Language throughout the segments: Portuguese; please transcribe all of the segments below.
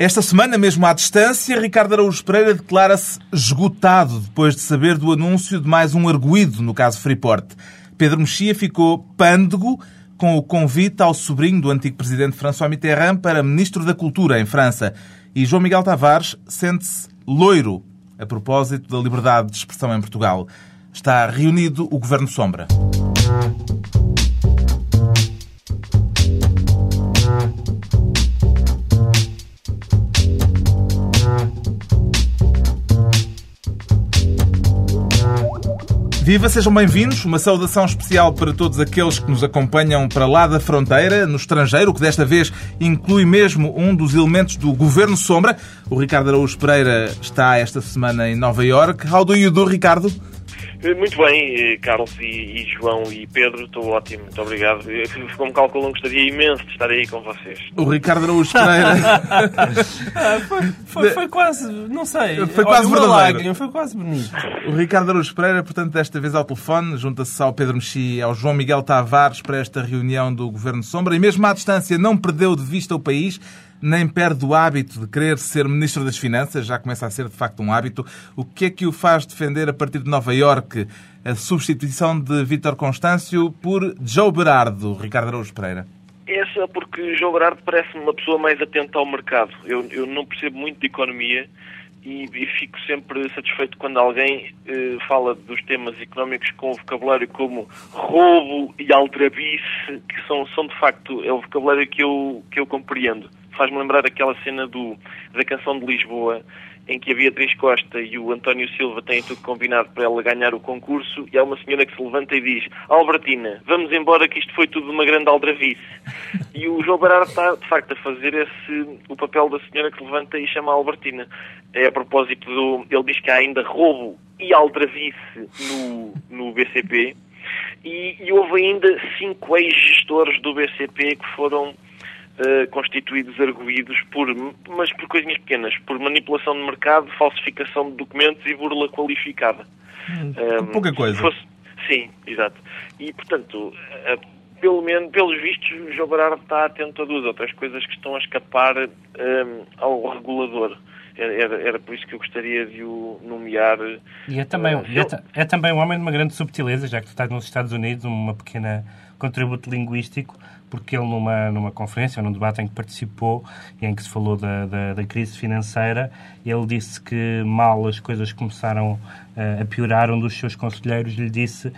Esta semana, mesmo à distância, Ricardo Araújo Pereira declara-se esgotado depois de saber do anúncio de mais um arguído no caso Freeport. Pedro Mexia ficou pândego com o convite ao sobrinho do antigo presidente François Mitterrand para ministro da Cultura em França. E João Miguel Tavares sente-se loiro a propósito da liberdade de expressão em Portugal. Está reunido o Governo Sombra. Viva, sejam bem-vindos. Uma saudação especial para todos aqueles que nos acompanham para lá da fronteira, no estrangeiro, que desta vez inclui mesmo um dos elementos do Governo Sombra. O Ricardo Araújo Pereira está esta semana em Nova York. How do you do, Ricardo? Eh, muito bem, eh, Carlos e, e, João e Pedro, estou ótimo, muito obrigado. Como calculam, gostaria imenso de estar aí com vocês. O Ricardo Araújo Pereira. Ah, foi, foi, foi, quase, não sei. Foi quase Olha, verdadeiro. Lágrima, foi quase bonito. O Ricardo Araújo Pereira, portanto, desta vez ao telefone, junta-se ao Pedro Mexi e ao João Miguel Tavares para esta reunião do Governo Sombra e mesmo à distância não perdeu de vista o país nem perde o hábito de querer ser Ministro das Finanças, já começa a ser de facto um hábito. O que é que o faz defender a partir de Nova Iorque a substituição de Vítor Constâncio por Joe Berardo, Ricardo Araújo Pereira? Essa porque João Berardo parece-me uma pessoa mais atenta ao mercado. Eu, eu não percebo muito de economia e, e fico sempre satisfeito quando alguém eh, fala dos temas económicos com vocabulário como roubo e aldrabice, que são, são de facto é o vocabulário que eu, que eu compreendo faz-me lembrar aquela cena do, da canção de Lisboa, em que a Beatriz Costa e o António Silva têm tudo combinado para ela ganhar o concurso, e há uma senhora que se levanta e diz Albertina, vamos embora que isto foi tudo uma grande aldravice. E o João Barara está, de facto, a fazer esse, o papel da senhora que se levanta e chama a Albertina. É a propósito do... Ele diz que há ainda roubo e aldravice no, no BCP, e, e houve ainda cinco ex-gestores do BCP que foram uh, constituídos arguídos por, mas por coisinhas pequenas, por manipulação de mercado, falsificação de documentos e burla qualificada. Hum, um, pouca coisa. Fosse... Sim, exato. E, portanto, uh, pelo menos, pelos vistos, o João Barardo está atento a duas outras coisas que estão a escapar um, ao regulador. Era, era, por isso que eu gostaria de o nomear. E é também, uh, é, é, também um homem de uma grande subtileza, já que tu estás nos Estados Unidos, uma pequena contributo linguístico porque ele, numa, numa conferência, num debate em que participou e em que se falou da, da, da crise financeira, ele disse que mal as coisas começaram uh, a piorar, um dos seus conselheiros lhe disse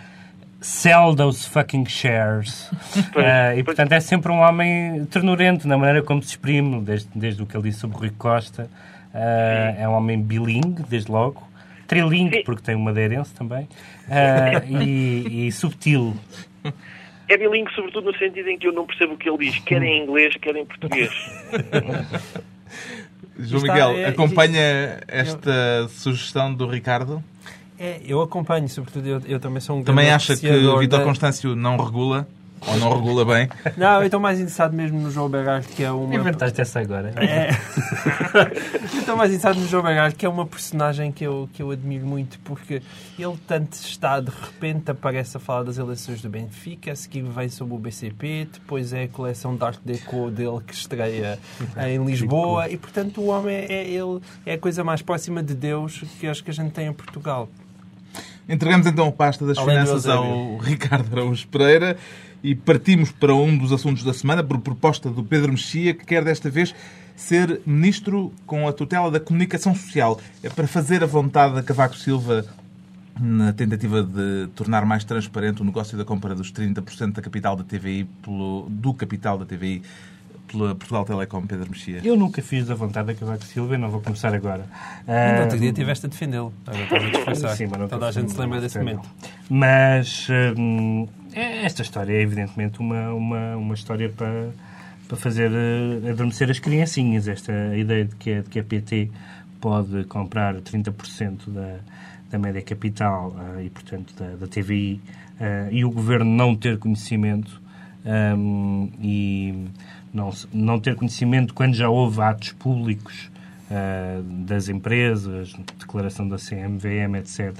sell those fucking shares. uh, e, portanto, é sempre um homem ternurento na maneira como se exprime, desde, desde o que ele disse sobre Rui Costa. Uh, é um homem bilingue, desde logo. Trilingue, porque tem uma aderência também. Uh, e, e subtil. É bilingue, sobretudo no sentido em que eu não percebo o que ele diz, quer em inglês, quer em português. João Miguel, é, acompanha esta sugestão do Ricardo? É, eu acompanho, sobretudo eu, eu também sou um Também acha que o Vitor da... Constâncio não regula? Ou não regula bem? Não, eu estou mais interessado mesmo no João Berard, que é uma... Inventaste essa agora. É. eu estou mais interessado no João Berard, que é uma personagem que eu, que eu admiro muito, porque ele tanto está, de repente, aparece a falar das eleições do Benfica, a seguir vem sobre o BCP, depois é a coleção de arte deco dele que estreia em Lisboa, e, portanto, o homem é, ele, é a coisa mais próxima de Deus que acho que a gente tem em Portugal. Entregamos então a pasta das Além finanças ao Ricardo Araújo Pereira e partimos para um dos assuntos da semana, por proposta do Pedro Mexia, que quer desta vez ser ministro com a tutela da comunicação social. É para fazer a vontade da Cavaco Silva na tentativa de tornar mais transparente o negócio da compra dos 30% da capital da TVI pelo, do capital da TVI pela Portugal Telecom, Pedro Mexia? Eu nunca fiz da vontade da Cavaco Silva e não vou começar agora. No outro dia estiveste a defendê-lo. Sim, mas Toda a gente se lembra desse momento. Mas hum, esta história é evidentemente uma, uma, uma história para, para fazer uh, adormecer as criancinhas. Esta ideia de que, a, de que a PT pode comprar 30% da, da média capital uh, e, portanto, da, da TVI uh, e o governo não ter conhecimento um, e não, não ter conhecimento quando já houve atos públicos das empresas, declaração da CMVM, etc.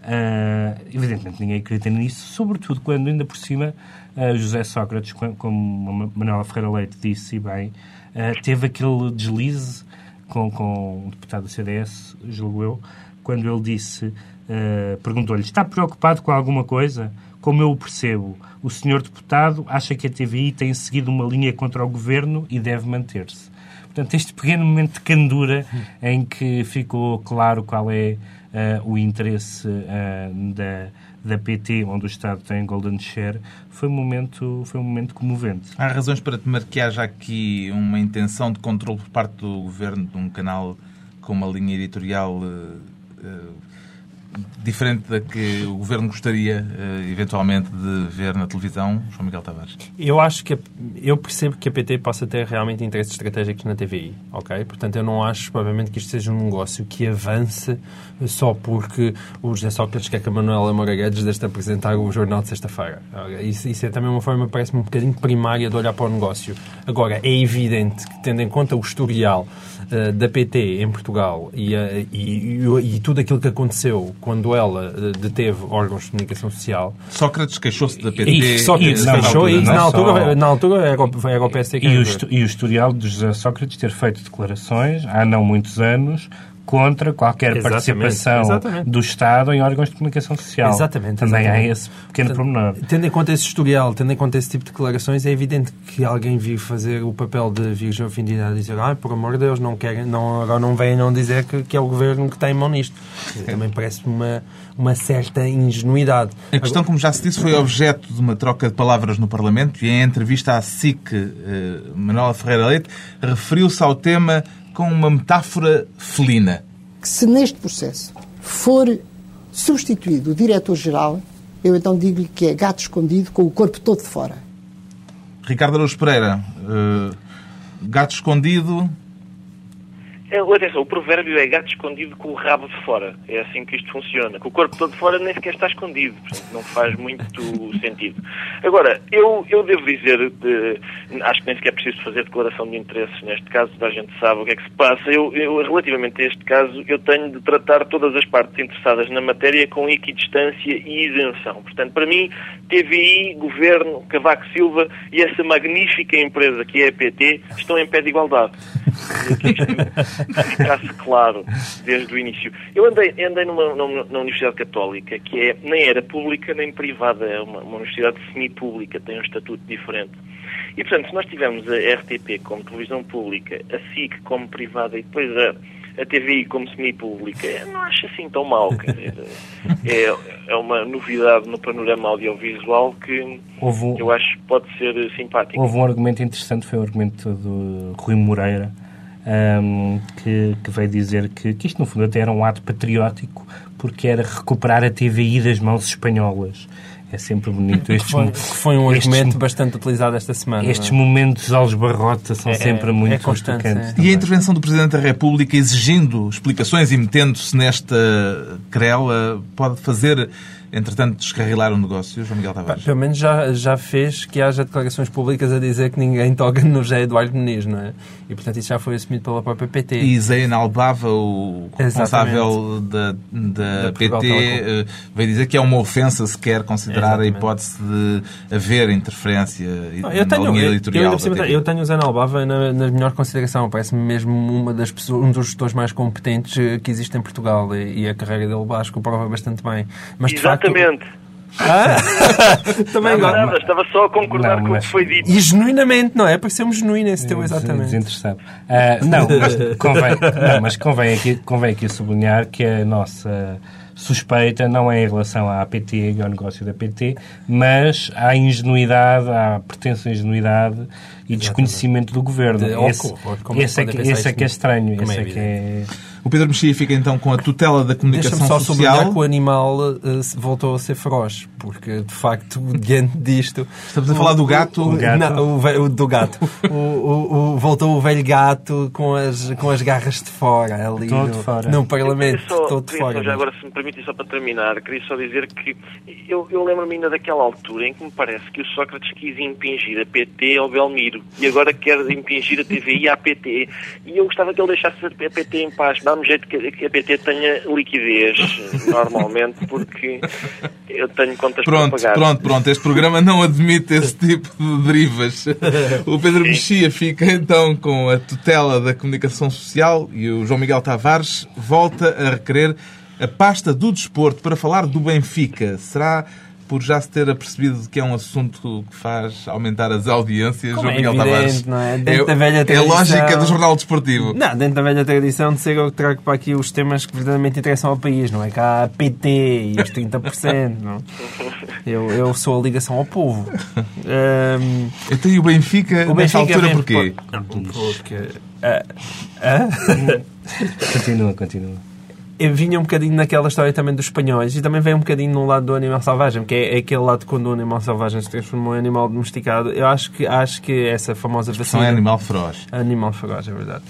Uh, evidentemente ninguém acredita nisso, sobretudo quando ainda por cima uh, José Sócrates, como Manuela Ferreira Leite disse bem, uh, teve aquele deslize com, com um deputado do CDS, julgo eu, quando ele disse, perguntou-lhe, está preocupado com alguma coisa? Como eu o percebo, o senhor deputado acha que a TVI tem seguido uma linha contra o governo e deve manter-se. Portanto, este pequeno momento de candura em que ficou claro qual é o interesse uh, da, da PT, onde o Estado tem golden share, foi um momento, foi um momento comovente. Há razões para temer que haja aqui uma intenção de controle por parte do governo de um canal com uma linha editorial uh, diferente da que o Governo gostaria, uh, eventualmente, de ver na televisão, João Miguel Tavares? Eu acho que... Eu percebo que a PT possa ter realmente interesses estratégicos na TVI, ok? Portanto, eu não acho, provavelmente, que isto seja um negócio que avance só porque o José Sócrates quer que a Manuela Moura Guedes deixe de apresentar o jornal de sexta-feira. Isso, isso, é também uma forma, parece-me, um bocadinho primária de olhar para o negócio. Agora, é evidente que, tendo em conta o historial uh, da PT em Portugal e, uh, e, e, e tudo aquilo que aconteceu quando ela eh, deteve órgãos de comunicação social. Sócrates queixou-se da PT. E Sócrates queixou e na altura, na altura era, era o PSD que e o, e o historial de José Sócrates ter feito declarações há não muitos anos contra qualquer exatamente, participação exatamente. do Estado em órgãos de comunicação social. Exatamente. Também exatamente. há esse pequeno pormenor. Tendo em conta esse historial, tendo em conta esse tipo de declarações, é evidente que alguém vir fazer o papel de virgem ofendida a dizer ah, por amor de Deus, não querem, não, agora não vêm não dizer que, que é o governo que tem mão nisto. Também parece-me uma, uma certa ingenuidade. A questão, como já se disse, foi objeto de uma troca de palavras no Parlamento e em entrevista à SIC, eh, Manuela Ferreira Leite referiu-se ao tema com uma metáfora felina. Que se neste processo for substituído o diretor-geral, eu então digo-lhe que é gato escondido com o corpo todo de fora. Ricardo Araújo Pereira, uh, gato escondido atenção, o provérbio é gato escondido com o rabo de fora. É assim que isto funciona. Com o corpo todo de fora nem sequer está escondido. Portanto, não faz muito sentido. Agora, eu, eu devo dizer, de, acho que nem sequer preciso fazer declaração de interesses neste caso, toda a gente sabe o que é que se passa. Eu, eu, relativamente a este caso, eu tenho de tratar todas as partes interessadas na matéria com equidistância e isenção. Portanto, para mim, TVI, Governo, Cavaco Silva e essa magnífica empresa que é a PT estão em pé de igualdade. ficasse claro desde o início. Eu andei, andei numa, numa, numa, Universidade Católica que é, nem era pública nem privada, é uma, uma universidade semi-pública, tem um estatuto diferente. E, portanto, se nós tivermos a RTP como televisão pública, a SIC como privada e depois a, a TVI como semi-pública, não acho assim tão mal. Quer dizer, é, é uma novidade no panorama audiovisual que um, eu acho que pode ser simpático. Houve um argumento interessante, foi o argumento do Rui Moreira, um, que, que, veio dizer que, que isto, no fundo, até era um ato patriótico, porque era recuperar a TVI das mãos espanholas. É sempre bonito. Estes, foi, foi um estes, argumento bastante utilizado esta semana. Estes é? momentos aos barrota são é, sempre muito é constante, é. E a intervenção do Presidente da República exigindo explicações e metendo-se nesta querela pode fazer entretanto, descarrilar o negócio, João Miguel Tavares? Pelo menos já, já fez que haja declarações públicas a dizer que ninguém toca no José Eduardo Muniz, não é? E, portanto, isso já foi assumido pela própria PT. E Zé Albava, o responsável da, da, da PT, eh, veio dizer que é uma ofensa se quer considerar Exatamente. a hipótese de haver interferência não, eu tenho, linha editorial. Eu, eu, eu tenho o Zé Albava na, na melhor consideração. Parece-me mesmo uma das pessoas, um dos gestores mais competentes eh, que existe em Portugal e, e a carreira dele, acho que o prova bastante bem. Mas, de Exatamente. facto, Exatamente. Ah? Também não, nada, estava só a concordar não, com o que foi dito. E genuinamente, não é? Pareceu-me genuíno esse teu, exatamente. Desinteressado. Uh, não, mas convém, não, mas convém aqui, convém aqui sublinhar que a nossa suspeita não é em relação à APT e ao negócio da PT, mas à ingenuidade, à pretensa ingenuidade e desconhecimento do governo. De, esse, esse, é que, esse é que é estranho. Esse é, é que é o Pedro Mexia fica então com a tutela da comunicação só social. sublinhar que o animal uh, voltou a ser feroz, porque de facto, diante disto. Estamos a falar do gato? O, gato. Não, o, o, do gato. o, voltou o velho gato com as, com as garras de fora ali no, fora. no Parlamento. Só, todo de fora. Já agora, se me permitem, só para terminar, queria só dizer que eu, eu lembro-me ainda daquela altura em que me parece que o Sócrates quis impingir a PT ao Belmiro e agora quer impingir a TVI à PT. E eu gostava que ele deixasse a PT em paz dá-me jeito que a PT tenha liquidez, normalmente, porque eu tenho contas pronto, para pagar. Pronto, pronto. Este programa não admite esse tipo de derivas. O Pedro Mexia fica então com a tutela da comunicação social e o João Miguel Tavares volta a requerer a pasta do desporto para falar do Benfica. Será por já se ter apercebido que é um assunto que faz aumentar as audiências, Como João é Miguel evidente, Tavares. não é? Dentro da velha é a tradição- lógica do jornal desportivo. Não, dentro da velha tradição de ser eu que trago para aqui os temas que verdadeiramente interessam ao país, não é? Cá a PT e os 30%, não? Eu, eu sou a ligação ao povo. Então e o Benfica, o nesta Benfica altura, vem porquê? por- Não, porque... ah, ah? Continua, continua. Vinha um bocadinho naquela história também dos espanhóis e também vem um bocadinho no lado do animal selvagem, que é, é aquele lado quando o animal selvagem se transformou em animal domesticado. Eu acho que, acho que essa famosa São vacina... é animal feroz. Animal feroz, é verdade.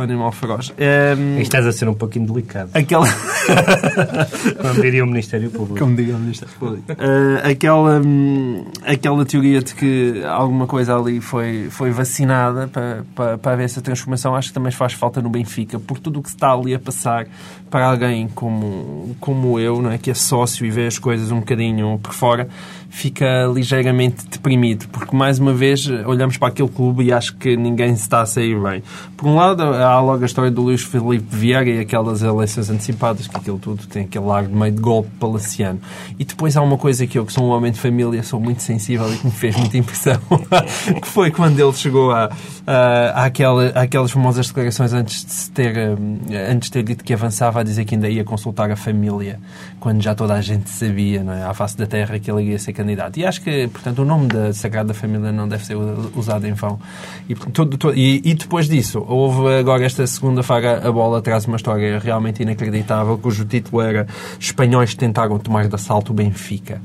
O animal feroz. Ahm, Aí estás a ser um pouquinho delicado. aquela... Como diria o Ministério Público. Como diga o Ministério Público. Eh, aquela, hum, aquela teoria de que alguma coisa ali foi, foi vacinada para, para, para haver essa transformação, acho que também faz falta no Benfica, porque tudo o que se está ali a passar para alguém como, como eu, não é? que é sócio e vê as coisas um bocadinho por fora, fica ligeiramente deprimido, porque mais uma vez olhamos para aquele clube e acho que ninguém se está a sair bem. Por um lado, há logo a história do Luís Filipe Vieira e aquelas eleições antecipadas, que aquilo tudo tem aquele ar de meio de golpe palaciano. E depois há uma coisa que eu, que sou um homem de família, sou muito sensível e que me fez muita impressão, que foi quando ele chegou a, a, àquela, àquelas famosas declarações antes de, se ter, hum, antes de ter dito que avançava a dizer que ainda ia consultar a família, quando já toda a gente sabia, não é? à face da terra, que ele ia ser candidato. E acho que, portanto, o nome da Sagrada Família não deve ser usado em vão. E, e, e depois disso, houve agora esta segunda-feira, a bola traz uma história realmente inacreditável, cujo título era Espanhóis tentaram tomar de assalto o Benfica.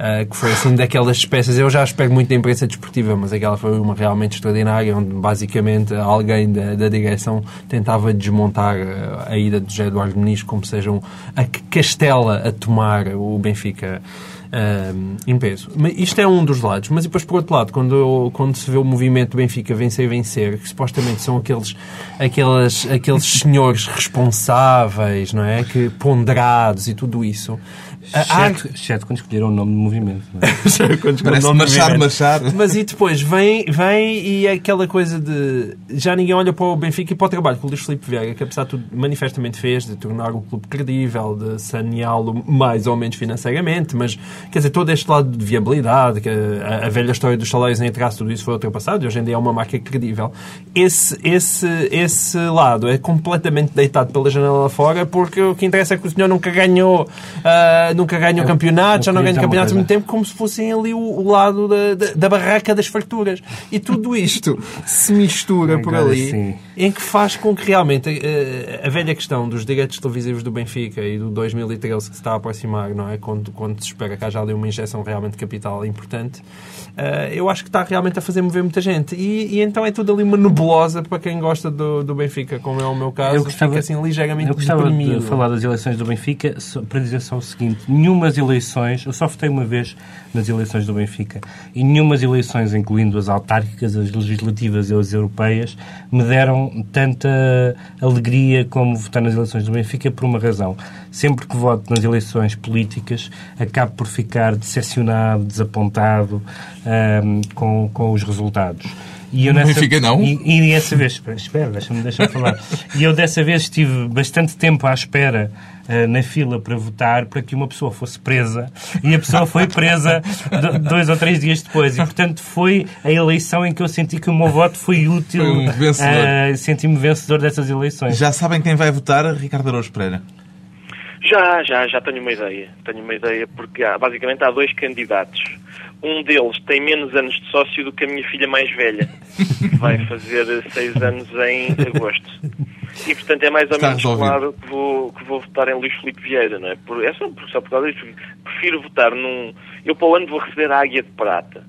Uh, que foi assim daquelas espécies. Eu já espero muito da imprensa desportiva, mas aquela foi uma realmente extraordinária, onde basicamente alguém da, da direção tentava desmontar uh, a ida de José Eduardo Muniz como seja um, a que castela a tomar o Benfica. Em peso. Mas isto é um dos lados. Mas depois, por outro lado, quando, quando se vê o movimento Benfica vencer e vencer, que supostamente são aqueles, aqueles, aqueles senhores responsáveis, não é? Que ponderados e tudo isso. Há- Exceto, exceto quando escolheram o nome do movimento. não é? Quando Parece movimento. Machado. Mas e depois vem, vem e é aquela coisa de já ninguém olha para o Benfica e para o trabalho que o Luís Filipe Vieira, que apesar de tudo manifestamente fez, de tornar o clube credível, de saneá-lo mais ou menos financeiramente, mas quer dizer, todo este lado de viabilidade, que a, a velha história dos salários em traço, tudo isso foi ultrapassado e hoje em dia é uma marca credível. Esse, esse, esse lado é completamente deitado pela janela lá fora porque o que interessa é que o senhor nunca ganhou, ah, nunca ganhou campeonatos, já não queria ganha dizer uma campeonatos há muito tempo como se fossem ali o, o lado da, da, da barraca das farturas. E tudo isto se mistura por ali, sim. em que faz com que realmente eh, a, velha questão dos direitos televisivos do Benfica e do 2013 que se está a aproximar, não é? Quando, quando se espera que haja ali uma injeção realmente de capital importante, eh, eu acho que está realmente a fazer mover muita gente. E, e então é tudo ali uma nebulosa para quem gosta do, do Benfica, como é o meu caso, Eu gostava- fica assim ligeiramente Eu gostava deprimido. de falar das eleições do Benfica para dizer só o seguinte: nenhumas eleições, eu só votei uma vez nas eleições do Benfica, e nenhumas eleições, incluindo as autárquicas, as legislativas e as europeias, me deram tanta alegria como votar nas eleições do Benfica por uma razão. Sempre que voto nas eleições políticas, acabo por ficar decepcionado, desapontado ahm, com, com os resultados. E eu No Benfica, não? E, e dessa vez, espera, espera deixa-me deixa falar. E eu dessa vez estive bastante tempo à espera eh, na fila para votar para que uma pessoa fosse presa e a pessoa foi presa do- dois ou três dias depois. E portanto foi a eleição em que eu senti que o meu voto foi útil. Foi um vencedor. Eh, Senti-me vencedor dessas eleições. Já sabem quem vai votar? Ricardo Araújo Pereira. Já, já, já tenho uma ideia. Tenho uma ideia porque há, basicamente há dois candidatos. Um deles tem menos anos de sócio do que a minha filha mais velha. que Vai fazer seis anos em agosto. E portanto é mais ou Está menos resolvido. claro que vou, que vou votar em Luís Filipe Vieira, não é? Por, é só, por- só por causa disso. Prefiro votar num. Eu para o ano vou receber a Águia de Prata.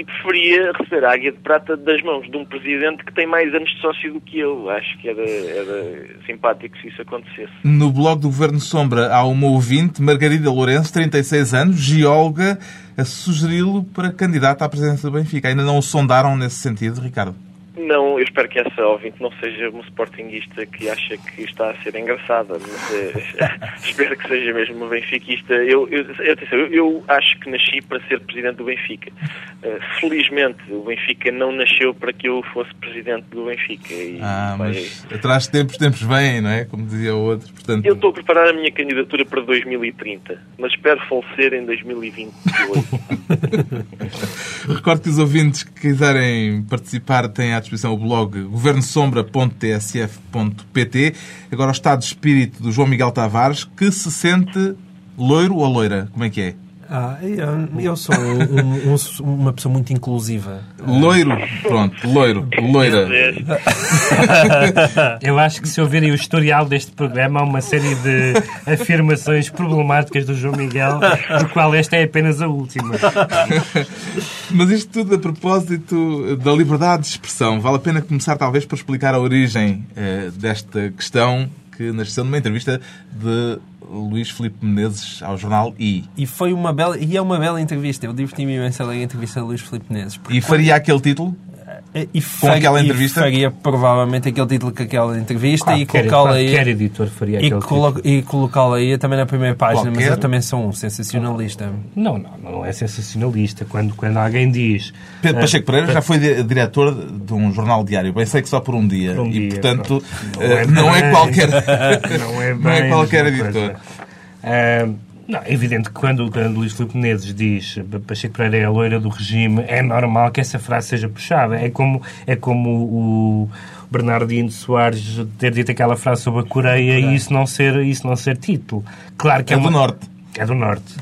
E preferia receber a Águia de Prata das mãos de um presidente que tem mais anos de sócio do que eu. Acho que era, era simpático se isso acontecesse. No blog do Governo Sombra há uma ouvinte, Margarida Lourenço, 36 anos, geóloga, a sugeri-lo para candidato à presidência do Benfica. Ainda não o sondaram nesse sentido, Ricardo? Não, eu espero que essa ouvinte não seja uma sportinguista que acha que está a ser engraçada, mas uh, espero que seja mesmo uma benfiquista. Eu, eu, atenção, eu, eu, acho que nasci para ser presidente do Benfica. Uh, felizmente, o Benfica não nasceu para que eu fosse presidente do Benfica. E, ah, mas atrás de tempos, tempos vêm, não é? Como dizia o outro. Portanto... Eu estou a preparar a minha candidatura para 2030, mas espero falecer em 2028. Recordo que os ouvintes que quiserem participar têm à disposição o blog governosombra.tsf.pt. Agora o estado de espírito do João Miguel Tavares, que se sente loiro ou loira? Como é que é? Ah, eu, eu sou um, um, uma pessoa muito inclusiva. Loiro, pronto, loiro, loira. Eu acho que se ouvirem o historial deste programa, há uma série de afirmações problemáticas do João Miguel, do qual esta é apenas a última. Mas isto tudo a propósito da liberdade de expressão. Vale a pena começar, talvez, por explicar a origem eh, desta questão que nasceu numa entrevista de Luís Filipe Menezes ao jornal I. E foi uma bela, e é uma bela entrevista. Eu diverti-me imenso a ler a entrevista de Luís Filipe Menezes. E faria aquele título? E com aquela entrevista? E faria provavelmente aquele título com aquela entrevista claro, e colocá-la aí. Qualquer editor faria aquele e colo título. E colocá-la aí também na primeira página, qualquer... mas eu também sou um sensacionalista. Não, não, não é sensacionalista. Quando, quando alguém diz. Pedro uh, Pacheco Pereira uh, já foi diretor de um jornal diário, bem sei que só por um dia. Por um e dia, portanto, não, uh, é, não é, qualquer. não é, não é qualquer editor. Não, é evidente que quando, quando Luís Filipe Menezes diz Pacheco Pereira é a loira do regime, é normal que essa frase seja puxada. É como, é como o Bernardino Soares ter dito aquela frase sobre a Coreia e isso não ser, isso não ser título. Claro que é, é do Norte. É do Norte.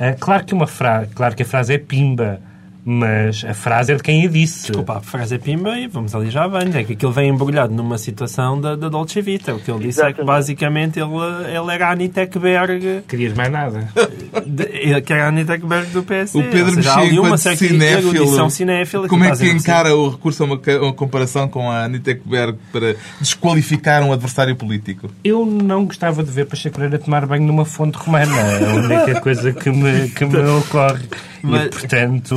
Uh, claro, que uma fra... claro que a frase é pimba mas a frase é de quem a disse. Desculpa, a frase é pimba e vamos ali já bem. É que aquilo vem embrulhado numa situação da, da Dolce Vita. O que ele disse Exatamente. é que basicamente ele, ele era a Anita Ekberg. Querias mais nada. De, que era a Anita Ekberg do PSD. O Pedro Mexia, ali uma certa cinéfilo, cinéfila. Como é que encara o recurso a uma, uma comparação com a Anita Ekberg para desqualificar um adversário político? Eu não gostava de ver Pacheco Pereira tomar banho numa fonte romana. É a única coisa que me, que me ocorre. Mas... E, portanto,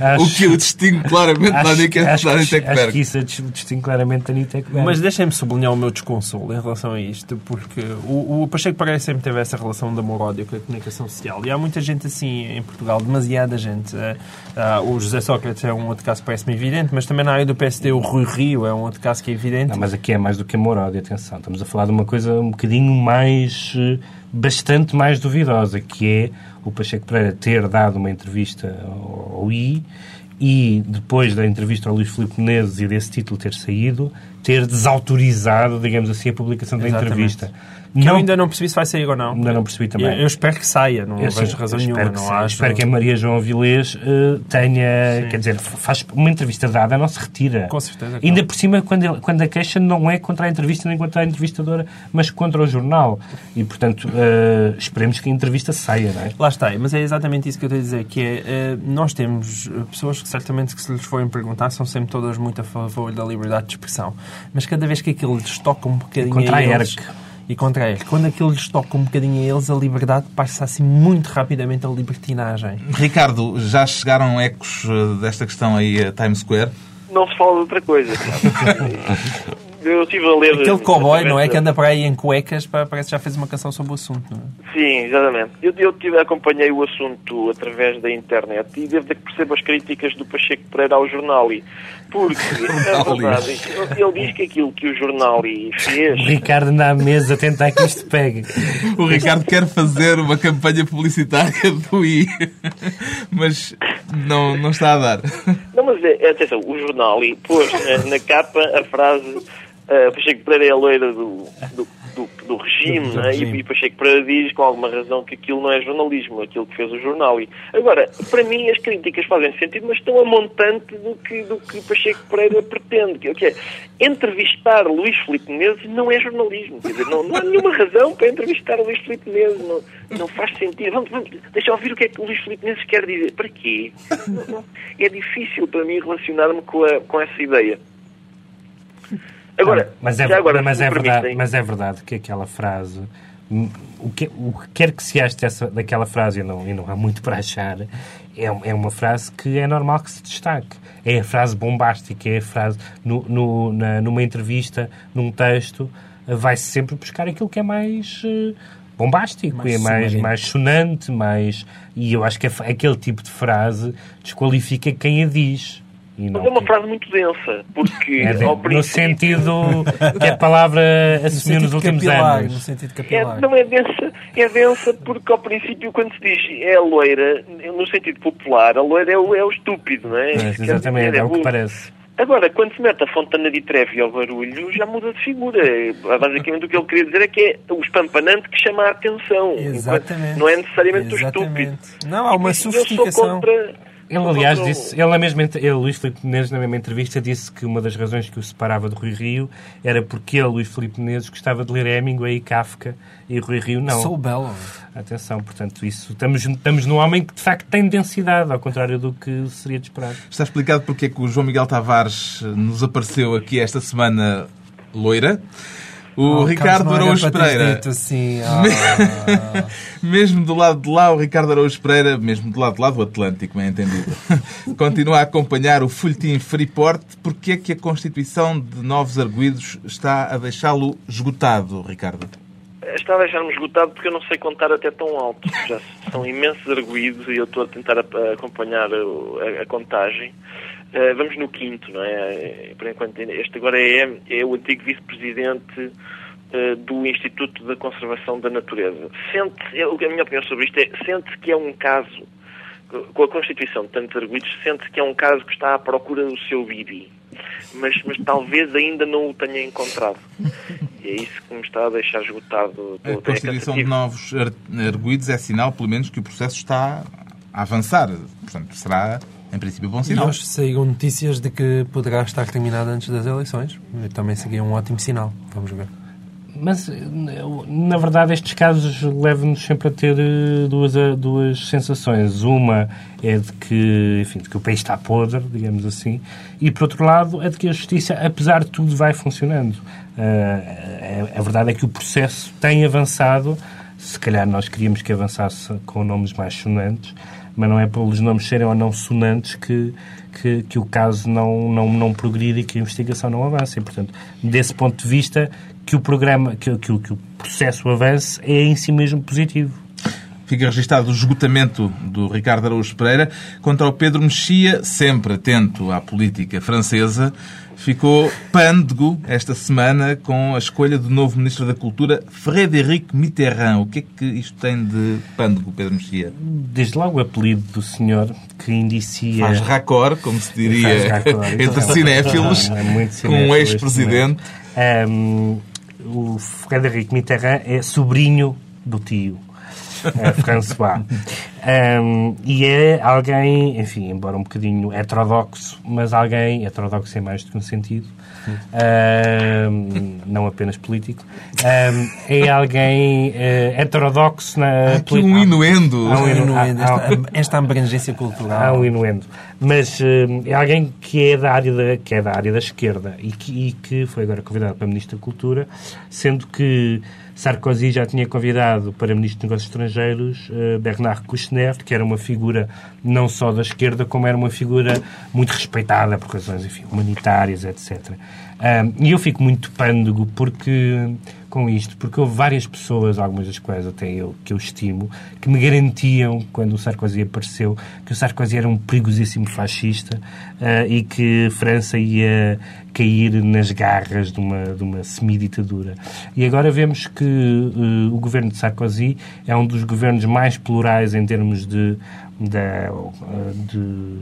acho, o que o distingue claramente da Anitta acho, acho que isso distingue claramente da Anitta Mas deixem-me sublinhar o meu desconsolo em relação a isto, porque o, o Pacheco Pereira sempre teve essa relação de amor-ódio com a comunicação social. E há muita gente assim em Portugal, demasiada gente. Uh, uh, o José Sócrates é um outro caso que parece-me evidente, mas também na área do PSD o Rui Rio é um outro caso que é evidente. Não, mas aqui é mais do que amor-ódio, atenção. Estamos a falar de uma coisa um bocadinho mais... Eh, bastante mais duvidosa, que é o Pacheco Pereira ter dado uma entrevista ao I e, depois da entrevista ao Luís Filipe Menezes e desse título ter saído, ter desautorizado, digamos assim, a publicação da Exatamente. entrevista. Que não, eu ainda não percebi se vai sair ou não. Ainda não percebi também. Eu, eu espero que saia, não eu, vejo sim, razão nenhuma. Não acho... Espero que a Maria João Avilés uh, tenha, sim. quer dizer, faz uma entrevista dada, não se retira. Com certeza. Ainda por cima, quando, ele, quando a queixa não é contra a entrevista nem contra a entrevistadora, mas contra o jornal. E, portanto, uh, esperemos que a entrevista saia, não é? Lá está, mas é exatamente isso que eu estou a dizer, que é, uh, nós temos pessoas que certamente que se lhes forem perguntar são sempre todas muito a favor da liberdade de expressão. Mas cada vez que aquilo lhes toca um bocadinho contra a, eles, e contra eles. Quando aquilo lhes toca um bocadinho a eles, a liberdade passa assim muito rapidamente a libertinagem. Ricardo, já chegaram ecos eh, desta questão aí a Times Square? Não se fala de outra coisa. eu estive a ler. Aquele cowboy, não é? Que anda para aí em cuecas, parece que já fez uma canção sobre o assunto, não é? Sim, exatamente. Eu, eu tive, acompanhei o assunto através da internet e devo ter que perceber as críticas do Pacheco Pereira ao jornal. Porque, é verdade, ele diz que aquilo que o jornal fez. O Ricardo anda à mesa a tentar que isto pegue. O Ricardo quer fazer uma campanha publicitária do I, mas não, não está a dar. Não, mas é, atenção, o jornal pôs na capa a frase Uh, Pacheco Pereira é a loira do, do, do, do regime, do, né? e, e Pacheco Pereira diz com alguma razão que aquilo não é jornalismo, aquilo que fez o jornal. E, agora, para mim as críticas fazem sentido, mas estão a montante do que, do que Pacheco Pereira pretende. Que, que é, entrevistar Luís Filipe Menezes não é jornalismo. Quer dizer, não, não há nenhuma razão para entrevistar Luís Filipe Menezes. Não, não faz sentido. Vamos, vamos, deixa eu ouvir o que é que Luís Filipe Menezes quer dizer. Para quê? É difícil para mim relacionar-me com, com essa ideia. Agora, mas é, agora, mas, é verdade, mas é verdade que aquela frase o que, o que quer que se ache dessa, daquela frase, e não, e não há muito para achar, é, é uma frase que é normal que se destaque. É a frase bombástica, é a frase no, no, na, numa entrevista, num texto, vai-se sempre buscar aquilo que é mais uh, bombástico, mais é mais, mais sonante, mais... E eu acho que aquele tipo de frase desqualifica quem a diz. Mas é uma frase muito densa, porque é de, No sentido que a palavra assumiu nos últimos capilar, anos. No sentido capilar. É, não é densa, é densa porque ao princípio quando se diz é a loira, no sentido popular, a loira é o, é o estúpido, não é? Mas, exatamente, dizer, é, é o que parece. Agora, quando se mete a Fontana de Trevi ao barulho, já muda de figura. Basicamente o que ele queria dizer é que é o espampanante que chama a atenção. Exatamente. Não é necessariamente Exatamente. o estúpido. Não, há uma sofisticação. Ele, aliás, disse, ele, na mesma, ele, Luís Filipe Menezes, na mesma entrevista, disse que uma das razões que o separava de Rui Rio era porque ele, Luís Filipe Menezes, gostava de ler Hemingway e Kafka e Rui Rio não. Sou belo. Atenção, portanto, isso estamos, estamos num homem que de facto tem densidade, ao contrário do que seria de esperar. Está explicado porque é que o João Miguel Tavares nos apareceu aqui esta semana loira. O oh, Ricardo Araújo Pereira. Assim, ah. mesmo do lado de lá, o Ricardo Araújo Pereira, mesmo do lado de lá do Atlântico, bem entendido, continua a acompanhar o folhetim Freeport. Porque é que a constituição de novos arguídos está a deixá-lo esgotado, Ricardo? Está a deixar-me esgotado porque eu não sei contar até tão alto. Já são imensos arguídos e eu estou a tentar acompanhar a contagem. Uh, vamos no quinto, não é? Por enquanto, este agora é, é o antigo vice-presidente uh, do Instituto da Conservação da Natureza. Sente, a minha opinião sobre isto é, sente que é um caso, com a constituição de tantos arguidos, sente que é um caso que está à procura do seu Bibi. Mas, mas talvez ainda não o tenha encontrado. E é isso que me está a deixar esgotado. A constituição de novos arguidos é sinal, pelo menos, que o processo está a avançar. Portanto, será em princípio, bom sinal. E hoje saíram notícias de que poderá estar terminada antes das eleições. Também seria um ótimo sinal. Vamos ver. Mas, na verdade, estes casos levam-nos sempre a ter eh, duas, eh, duas sensações. Uma é de que, enfim, de que o país está podre, digamos assim, e, por outro lado, é de que a justiça, apesar de tudo, vai funcionando. Uh, a, a verdade é que o processo tem avançado. Se calhar nós queríamos que avançasse com nomes mais sonantes, mas não é pelos nomes serem ou não sonantes que, que, que, o caso não, não, não progride e que a investigação não avance. E, portanto, desse ponto de vista, que o programa, que, que, que o processo avance é em si mesmo positivo. Fica registado o esgotamento do Ricardo Araújo Pereira contra o Pedro Mexia, sempre atento à política francesa ficou pândego esta semana com a escolha do novo Ministro da Cultura, Frédéric Mitterrand. O que é que isto tem de pândego, Pedro Mexia? Desde logo o apelido do senhor que indicia... Faz raccord, como se diria, entre cinéfilos, é com um ex-presidente. Um, o Frédéric Mitterrand é sobrinho do tio. É François. Um, e é alguém, enfim, embora um bocadinho heterodoxo, mas alguém, heterodoxo em mais do que um sentido, um, não apenas político, um, é alguém uh, heterodoxo na Há aqui um inuendo. Há um inuendo esta, esta abrangência cultural. Há um inuendo. Mas uh, é alguém que é da área da, que é da, área da esquerda e que, e que foi agora convidado para Ministro da Cultura, sendo que Sarkozy já tinha convidado para Ministro de Negócios Estrangeiros uh, Bernard Kouchner, que era uma figura não só da esquerda, como era uma figura muito respeitada por razões enfim, humanitárias, etc. e eu fico muito pândego porque com isto, porque houve várias pessoas, algumas das quais até eu, que eu estimo, que me garantiam, quando o Sarkozy apareceu, que o Sarkozy era um perigosíssimo fascista uh, e que França ia cair nas garras de uma, de uma semiditadura. E agora vemos que uh, o governo de Sarkozy é um dos governos mais plurais em termos de, de, de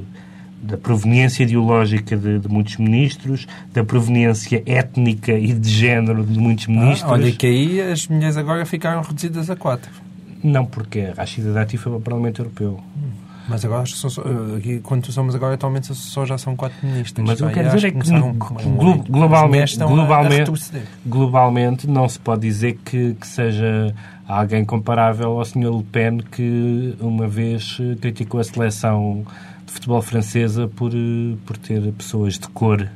da proveniência ideológica de, de, muitos ministros, da proveniência étnica e de género de muitos ah, ministros. Ah, olha que aí as mulheres agora ficaram reduzidas a quatro. Não, porque a Rachida Dati foi para o Parlamento Europeu. Mas agora, aqui, quando somos agora, atualmente, só já são quatro ministros. Mas o que quero dizer é que, globalmente, globalmente, globalmente, não se pode dizer que, que seja alguém comparável ao Sr. Le Pen, que uma vez criticou a seleção de futebol francesa por, eh, por ter pessoas de cor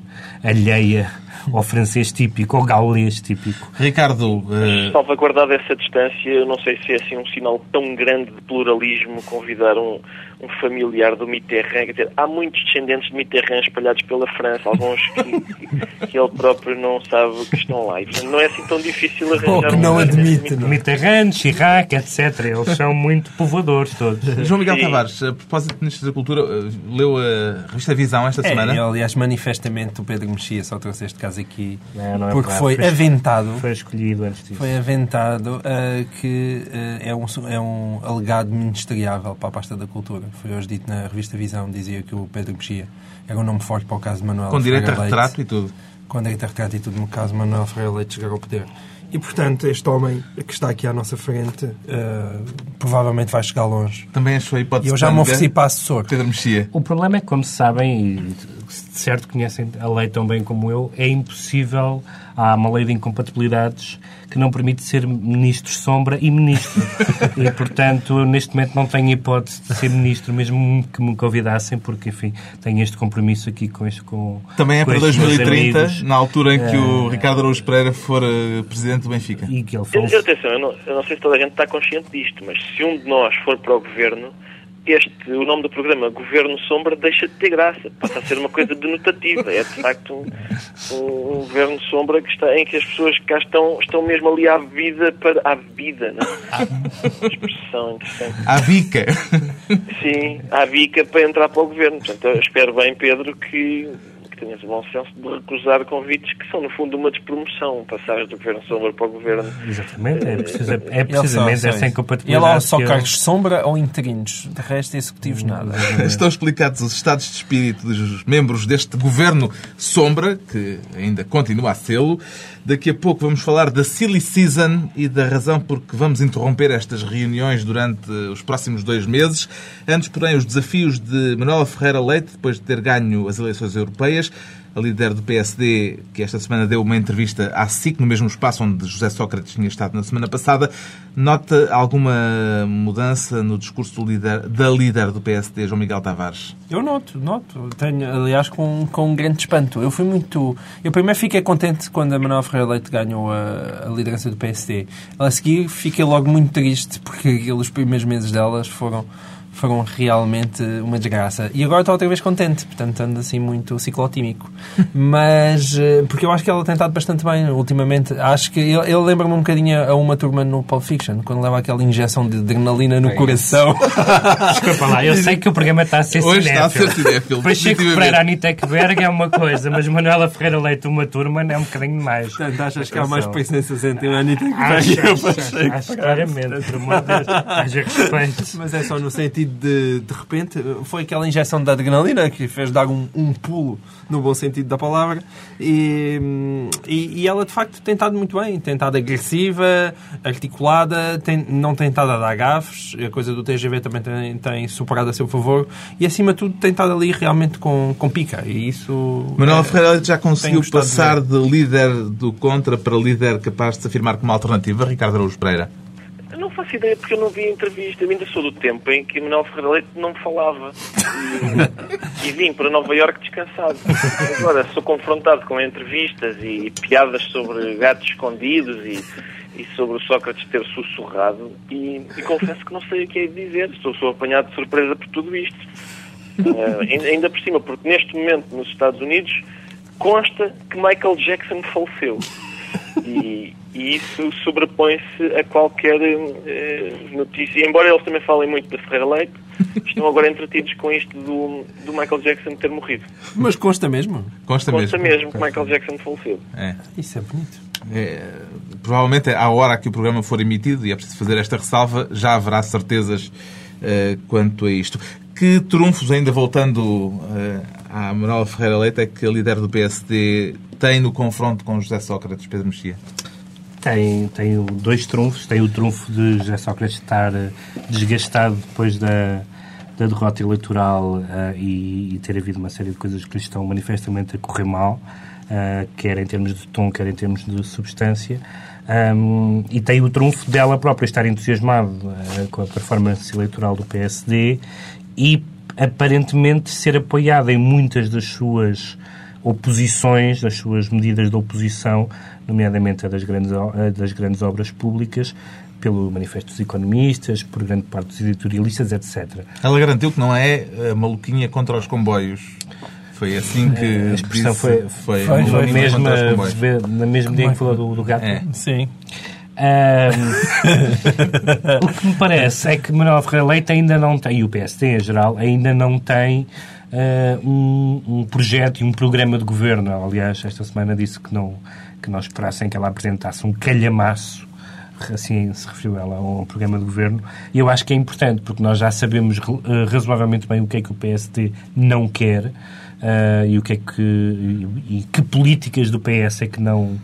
alheia ou francês típico, ou gaulês típico. Ricardo... Uh... Salvaguardada essa distância, eu não sei se é assim um sinal tão grande de pluralismo convidar um, um familiar do Mitterrand. Dizer, há muitos descendentes de Mitterrand espalhados pela França, alguns que, que ele próprio não sabe que estão lá. E, não é assim tão difícil arranjar Ou que não um admite. Não. Mitterrand, Chirac, etc. Eles são muito povoadores todos. João Miguel Sim. Tavares, a propósito do Ministro da Cultura, eh, leu a revista Visão esta é, semana? Eu, aliás, manifestamente o Pedro Mexia só trouxe este caso aqui não, não é porque foi, foi aventado. Foi escolhido antes disso. Foi aventado uh, que uh, é, um, é um alegado ministeriável para a pasta da cultura. Foi hoje dito na revista Visão, dizia que o Pedro Mexia era um nome forte para o caso de Manuel Com direito a retrato e tudo. Com direito a retrato e tudo no caso de Manuel Ferreira Leite chegar ao poder. E, portanto, este homem que está aqui à nossa frente uh, provavelmente vai chegar longe. Também achou a hipótese E eu já me ofereci para assessor. Pedro Mexia. O problema é que, como sabem, e certo conhecem a lei tão bem como eu, é impossível, há uma lei de incompatibilidades que não permite ser ministro sombra e ministro. e, portanto, eu, neste momento não tenho hipótese de ser ministro, mesmo que me convidassem, porque, enfim, tenho este compromisso aqui com este com Também é com para 2030, na altura em que o eh, Ricardo Araújo Pereira for uh, presidente do Benfica. E que ele fosse... eu, atenção, eu não, eu não sei se toda a gente está consciente disto, mas se um de nós for para o governo este, o nome do programa, Governo Sombra, deixa de ter graça. Passa a ser uma coisa denotativa. É, de facto, um, um, Governo Sombra que está, em que as pessoas cá estão, estão mesmo ali à vida para... À bebida, não é? Expressão interessante. À bica. Sim, à bica para entrar para o Governo. Portanto, eu espero bem, Pedro, que que tenhas o bom senso de recusar convites que são, no fundo, uma despromoção, passar do Governo Sombra para o Governo. Exatamente, é, precisa, é precisamente essa incompatibilidade. E lá só cargos sombra ou interinos, de resto, executivos nada. Estão explicados os estados de espírito dos membros deste Governo Sombra, que ainda continua a sê-lo. Daqui a pouco vamos falar da Silly Season e da razão por que vamos interromper estas reuniões durante os próximos dois meses. Antes, porém, os desafios de Manuela Ferreira Leite, depois de ter ganho as eleições europeias a líder do PSD, que esta semana deu uma entrevista à SIC, no mesmo espaço onde José Sócrates tinha estado na semana passada, nota alguma mudança no discurso líder, da líder do PSD, João Miguel Tavares? Eu noto, noto. Tenho, aliás, com, com um grande espanto. Eu fui muito... Eu primeiro fiquei contente quando a Manuel Ferreira Leite ganhou a, a liderança do PSD. A seguir, fiquei logo muito triste, porque aqueles primeiros meses delas foram foram realmente uma desgraça. E agora estou outra vez contente, portanto ando assim muito ciclotímico. Mas, eh, porque eu acho que ela tem estado bastante bem ultimamente. Acho que ele, ele lembra-me um bocadinho a uma turma no Pulp Fiction, quando leva aquela injeção de adrenalina no é coração. Desculpa lá, eu sei que o programa está a ser Hoje está a ser cinéfilo. Pacheco Pereira, Anitta Ekberg é uma coisa, mas Manuela Ferreira Leite, uma turma, é um bocadinho mais. Portanto, achas que há mais presença entre a Anitta Ekberg e o Pacheco? Acho claramente, por amor de Deus, haja respeito. Mas é só no sentido de, de repente, foi aquela injeção de adrenalina que fez dar um, um pulo, no bom sentido da palavra, e, e, e, ela de facto tem estado muito bem, tem estado agressiva, articulada, tem, não tem estado a dar gafes, a coisa do TGV também tem, tem superado a seu favor, e acima de tudo tem estado ali realmente com, com pica, e isso... Manuel é, Ferreira já conseguiu passar de, de líder do contra para líder capaz de se afirmar como alternativa, Ricardo Araújo Pereira? Não faço ideia porque eu não vi a entrevista. Eu ainda sou do tempo em que Manuel Ferreira Leite não falava. E, e vim para Nova Iorque descansado. Agora sou confrontado com entrevistas e piadas sobre gatos escondidos e, e sobre o Sócrates ter sussurrado. E, e confesso que não sei o que é dizer. Estou, sou apanhado de surpresa por tudo isto. Uh, ainda por cima, porque neste momento nos Estados Unidos consta que Michael Jackson faleceu. E, e isso sobrepõe-se a qualquer eh, notícia. Embora eles também falem muito da Ferreira Leite, estão agora entretidos com isto do, do Michael Jackson ter morrido. Mas consta mesmo? Consta, consta mesmo. mesmo que Michael Jackson faleceu. É. Isso é bonito. É, provavelmente, à hora que o programa for emitido, e é preciso fazer esta ressalva, já haverá certezas uh, quanto a isto. Que trunfos, ainda voltando uh, à Manuela Ferreira Leite, é que a líder do PSD tem no confronto com José Sócrates, Pedro Mexia? Tem, tem dois trunfos. Tem o trunfo de José Sócrates estar eh, desgastado depois da, da derrota eleitoral uh, e, e, ter havido uma série de coisas que lhe estão manifestamente a correr mal, uh, quer em termos de tom, quer em termos de substância. Um, e tem o trunfo dela própria estar entusiasmado uh, com a performance eleitoral do PSD e aparentemente ser apoiada em muitas das suas oposições, das suas medidas de oposição, nomeadamente a das grandes, a das grandes obras públicas, pelo Manifesto dos Economistas, por grande parte dos editorialistas, etc. Ela garantiu que não é a maluquinha contra os comboios. Foi assim que a expressão disse, foi, foi, foi, foi mesmo, na mesma dia que falou do, do gato. É. Sim. Um, o que me parece é que Manuel Ferreira Leite ainda não tem, e o PSD em geral, ainda não tem uh, um, um, projeto e um programa de governo. Aliás, esta semana disse que não, que não esperassem que ela apresentasse um calhamaço assim se referiu ela a um programa de governo, e eu acho que é importante, porque nós já sabemos uh, razoavelmente bem o que é que o PSD não quer, uh, e o que é que e, e, que políticas do PS é que não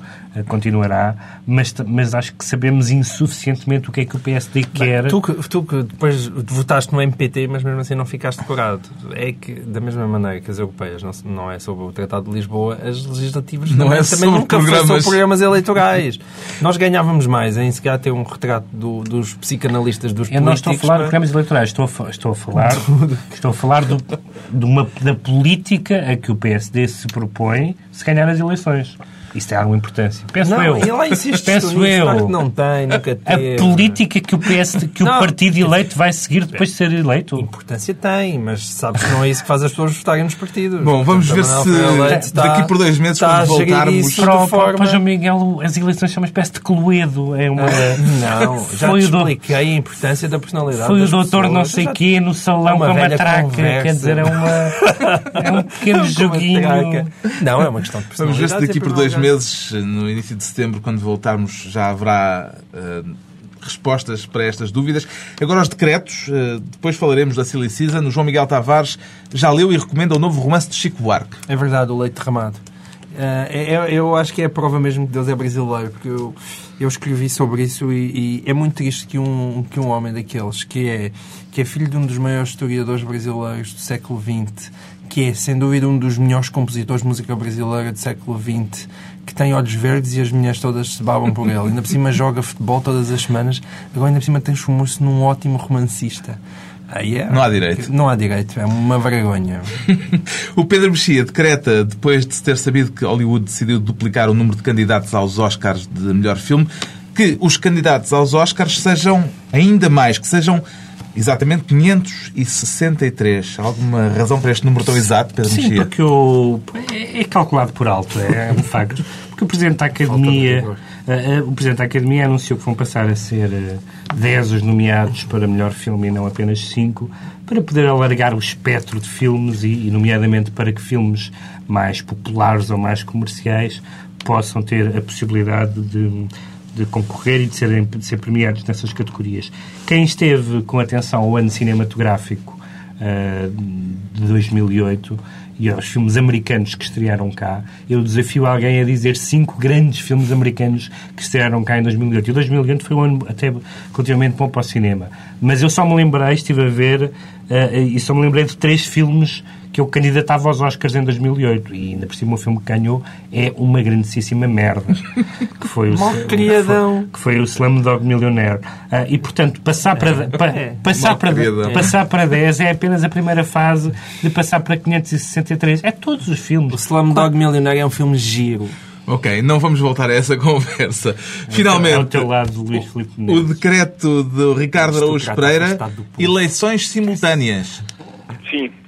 continuará, mas, mas acho que sabemos insuficientemente o que é que o PSD quer. Bem, tu, que, tu que depois votaste no MPT, mas mesmo assim não ficaste curado. É que, da mesma maneira que as europeias não, não é sobre o Tratado de Lisboa, as legislativas não também, é também nunca programas... sobre programas eleitorais. Nós ganhávamos mais em se calhar ter um retrato do, dos psicanalistas dos Eu políticos. não estou a falar de programas eleitorais, estou a, estou a falar, estou a falar do, de uma, da política a que o PSD se propõe se ganhar as eleições. Isso tem alguma importância. Penso não, eu. Ele insiste Penso eu. Claro que não tem, nunca teve. A política que o, PS, que não, o partido eleito vai seguir depois de ser eleito. Importância tem, mas sabes que não é isso que faz as pessoas votarem nos partidos. Bom, vamos ver se está, daqui por dois meses, quando voltarmos... Para, forma... para João Miguel, as eleições são uma espécie de cluedo. É uma... Não, já foi te expliquei a importância da personalidade Foi o doutor não sei quê no salão com uma traca. Conversa. Quer dizer, é, uma, é um pequeno joguinho. Não, é uma questão de personalidade. Vamos ver se daqui por dois meses, no início de setembro, quando voltarmos, já haverá uh, respostas para estas dúvidas. Agora os decretos, uh, depois falaremos da Silly Season. O João Miguel Tavares já leu e recomenda o novo romance de Chico Buarque. É verdade, o Leite Derramado. Uh, eu acho que é a prova mesmo que Deus é brasileiro, porque eu, eu escrevi sobre isso e, e, é muito triste que um, que um homem daqueles, que é, que é filho de um dos maiores historiadores brasileiros do século XX, que é, sem dúvida, um dos melhores compositores de música brasileira do século XX, que tem olhos verdes e as mulheres todas se babam por ele. Ainda por cima joga futebol todas as semanas, agora ainda por cima transformou-se num ótimo romancista. Aí é, não há direito. Não há direito, é uma vergonha. o Pedro Mexia decreta, depois de se ter sabido que Hollywood decidiu duplicar o número de candidatos aos Oscars de melhor filme, que os candidatos aos Oscars sejam ainda mais, que sejam Exatamente 563. Alguma razão para este número tão exato, Pedro Sim, Mexia? porque o, é, é calculado por alto, é, é um facto. Porque o Presidente da Academia, uh, o Presidente da Academia anunciou que vão passar a ser uh, 10 os nomeados para melhor filme e não apenas 5, para poder alargar o espectro de filmes e, e, nomeadamente, para que filmes mais populares ou mais comerciais possam ter a possibilidade de de concorrer e de, de ser premiados nessas categorias. Quem esteve com atenção ao ano cinematográfico uh, de 2008 e aos filmes americanos que estrearam cá, eu desafio alguém a dizer cinco grandes filmes americanos que estrearam cá em 2008. E 2008 foi um ano até continuamente bom para o cinema. Mas eu só me lembrei, estive a ver, uh, e só me lembrei de três filmes que eu candidatava aos Oscars em 2008 e ainda por cima o filme que ganhou é uma grandíssima merda que foi o, criadão. que foi o Slumdog Millionaire uh, e portanto passar para, é. pa, é. passar, para, passar para 10 é apenas a primeira fase de passar para 563 é todos os filmes o Slumdog Millionaire é um filme giro Ok, não vamos voltar a essa conversa. Finalmente, ao teu lado, Luís Filipe o decreto do Ricardo Araújo Pereira, eleições simultâneas.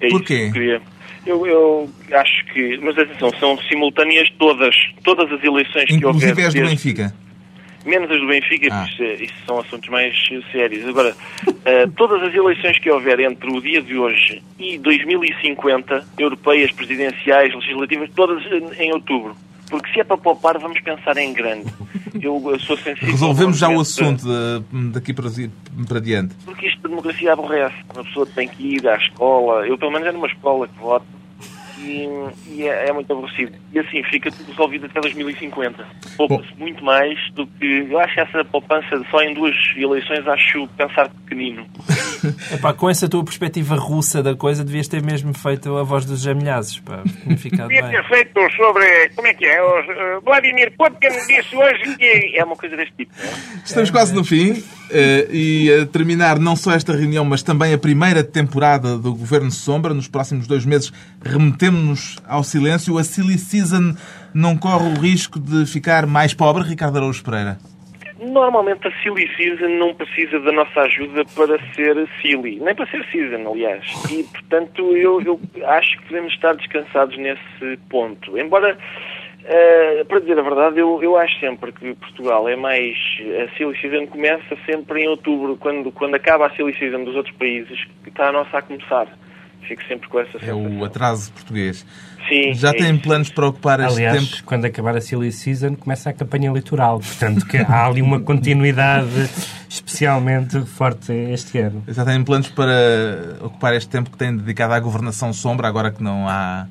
É que eu. Eu, acho que, mas atenção, são simultâneas todas, todas as eleições Inclusive que houver. Inclusive as do Benfica. Menos as do Benfica, ah. isso, é, isso, são assuntos mais sérios. Agora, uh, todas as eleições que houver entre o dia de hoje e 2050, europeias, presidenciais, legislativas, todas em outubro. Porque se é para poupar, vamos pensar em grande. Eu, eu sou sensível. Resolvemos já o assunto de, daqui para, para diante. Porque isto de democracia aborrece. Uma pessoa tem que ir à escola. Eu, pelo menos, é numa escola que voto e, e é, é, muito aborrecido. E assim fica tudo resolvido até 2050. Poupa-se muito mais do que. Eu acho que essa poupança só em duas eleições acho pensar pequenino. Epá, com essa tua perspectiva russa da coisa, devias ter mesmo feito a voz dos gemilhazes. Devia ter feito sobre. Como é que é? O, uh, Vladimir Putin disse hoje que. É uma coisa deste tipo. Estamos quase no fim. Uh, e a terminar não só esta reunião, mas também a primeira temporada do Governo Sombra. Nos próximos dois meses remetemos-nos ao silêncio. A Silly Season não corre o risco de ficar mais pobre, Ricardo Araújo Pereira? Normalmente a Silly Season não precisa da nossa ajuda para ser silly, nem para ser season, aliás. E, portanto, eu, eu acho que podemos estar descansados nesse ponto. Embora Uh, para dizer a verdade, eu, eu acho sempre que Portugal é mais. A silly season começa sempre em outubro, quando, quando acaba a silly season dos outros países, que está a nossa a começar. Fico sempre com essa sensação. É o atraso português. Sim. Já é tem planos para ocupar este Aliás, tempo? quando acabar a silly season, começa a campanha eleitoral. Portanto, que há ali uma continuidade especialmente forte este ano. Já tem planos para ocupar este tempo que tem dedicado à governação sombra, agora que não há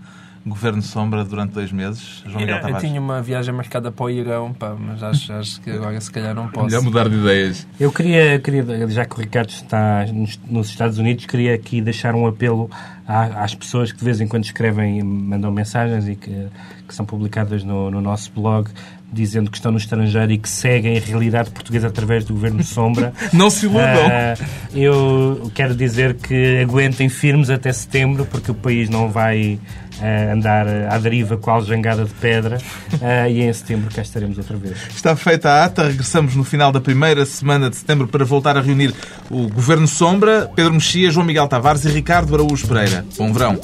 governo sombra durante dois meses, João Miguel Tavares? Eu tinha uma viagem marcada para o Irão, pá, mas acho, acho que agora se calhar não posso. Melhor mudar de ideias. Eu queria, queria, já que o Ricardo está nos Estados Unidos, queria aqui deixar um apelo às pessoas que de vez em quando escrevem, mandam mensagens e que, que são publicadas no, no nosso blog, dizendo que estão no estrangeiro e que seguem a realidade portuguesa através do governo Sombra. Não se iludam. Uh, eu quero dizer que aguentem firmes até setembro, porque o país não vai uh, andar à deriva com a aljangada de pedra uh, e em setembro cá estaremos outra vez. Está feita a ata, regressamos no final da primeira semana de setembro para voltar a reunir o governo Sombra, Pedro Mexia, João Miguel Tavares e Ricardo Araújo Pereira. Bom verão.